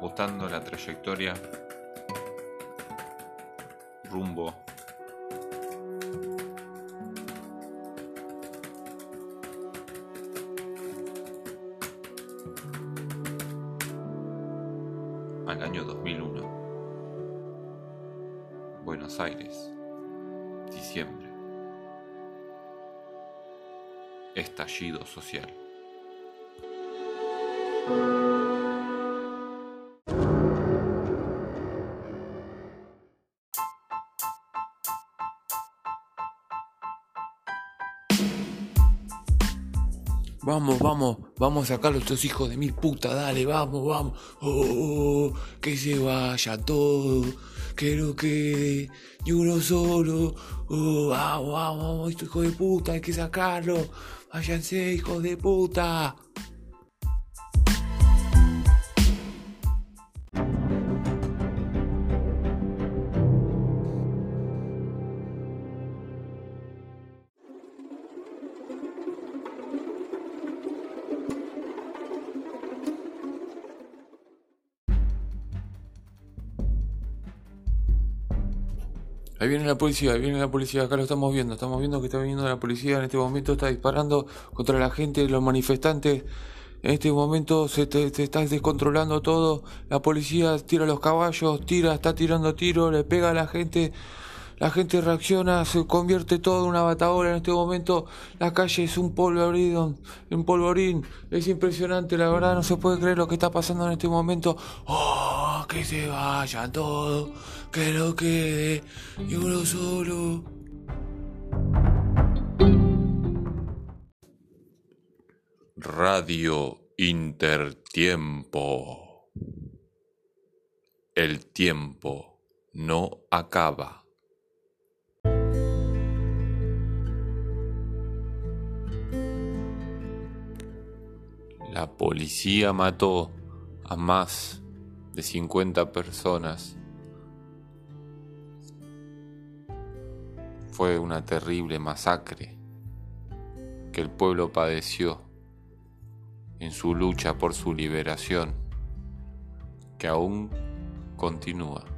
cortando la trayectoria rumbo al año 2001. Buenos Aires, diciembre. Estallido social. Vamos, vamos, vamos a sacar a estos hijos de mil puta, dale, vamos, vamos. Oh, que se vaya todo, que no ni uno solo. Oh, vamos, vamos, vamos, estos hijos de puta, hay que sacarlo. Váyanse, hijos de puta. Ahí viene la policía, ahí viene la policía, acá lo estamos viendo, estamos viendo que está viniendo la policía en este momento, está disparando contra la gente, los manifestantes. En este momento se, te- se está descontrolando todo, la policía tira los caballos, tira, está tirando tiros, le pega a la gente, la gente reacciona, se convierte todo en una batadora en este momento, la calle es un polvorín, un polvorín, es impresionante, la verdad no se puede creer lo que está pasando en este momento. Oh, que se vayan todos, que no quede ni uno solo. Radio Intertiempo. El tiempo no acaba. La policía mató a más de 50 personas. Fue una terrible masacre que el pueblo padeció en su lucha por su liberación, que aún continúa.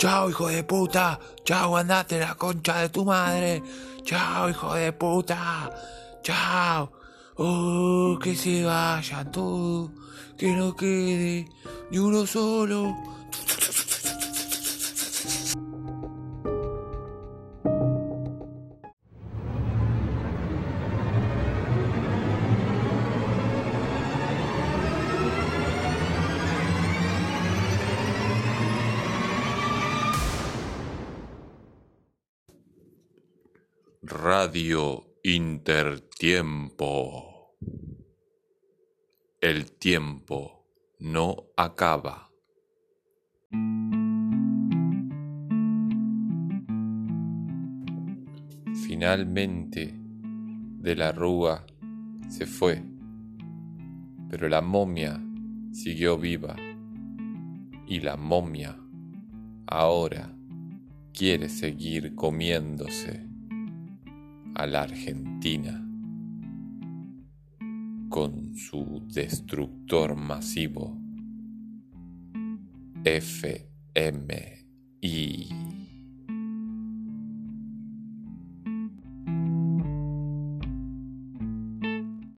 Chao, hijo de puta. Chao, andate la concha de tu madre. Chao, hijo de puta. Chao. Oh, que se vayan todos. Que no quede ni uno solo. Radio Intertiempo. El tiempo no acaba. Finalmente, de la rúa se fue, pero la momia siguió viva y la momia ahora quiere seguir comiéndose a la Argentina con su destructor masivo FMI.